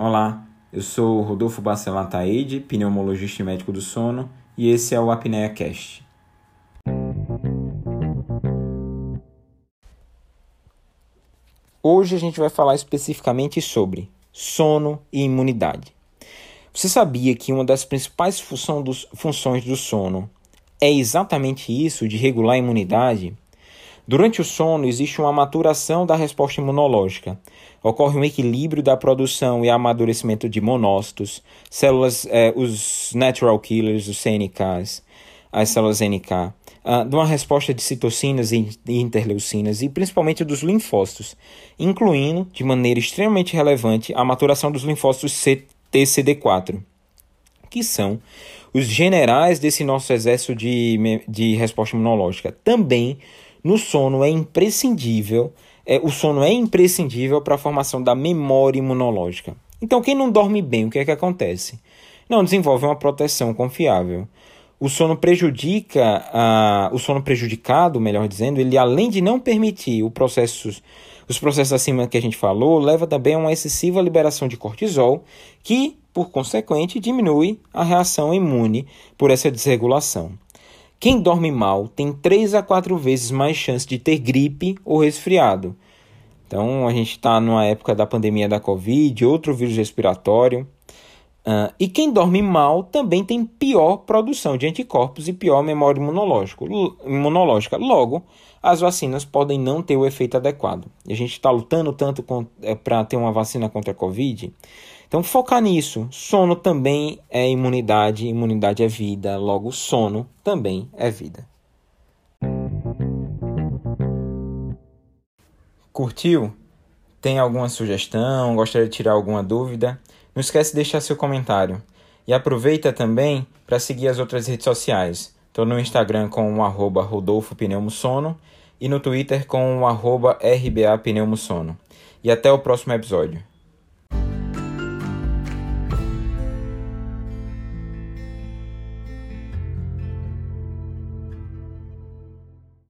Olá, eu sou Rodolfo Bacelar Taide, pneumologista e médico do sono, e esse é o Apnea Cast. Hoje a gente vai falar especificamente sobre sono e imunidade. Você sabia que uma das principais funções do sono é exatamente isso, de regular a imunidade? Durante o sono, existe uma maturação da resposta imunológica. Ocorre um equilíbrio da produção e amadurecimento de monócitos, células, eh, os natural killers, os CNKs, as células NK, uh, de uma resposta de citocinas e interleucinas e principalmente dos linfócitos, incluindo, de maneira extremamente relevante, a maturação dos linfócitos TCD4, que são os generais desse nosso exército de, de resposta imunológica. Também no sono é imprescindível, é, o sono é imprescindível para a formação da memória imunológica. Então, quem não dorme bem, o que é que acontece? Não desenvolve uma proteção confiável. O sono prejudica, o sono prejudicado, melhor dizendo, ele além de não permitir o processos, os processos acima que a gente falou, leva também a uma excessiva liberação de cortisol, que, por consequente, diminui a reação imune por essa desregulação. Quem dorme mal tem 3 a 4 vezes mais chance de ter gripe ou resfriado. Então, a gente está numa época da pandemia da Covid, outro vírus respiratório. Uh, e quem dorme mal também tem pior produção de anticorpos e pior memória imunológica. Logo, as vacinas podem não ter o efeito adequado. E a gente está lutando tanto é, para ter uma vacina contra a Covid então, focar nisso. Sono também é imunidade, imunidade é vida, logo, sono também é vida. Curtiu? Tem alguma sugestão? Gostaria de tirar alguma dúvida? Não esquece de deixar seu comentário. E aproveita também para seguir as outras redes sociais. Estou no Instagram com o arroba Rodolfo e no Twitter com o arroba RBA Pneumosono. E até o próximo episódio.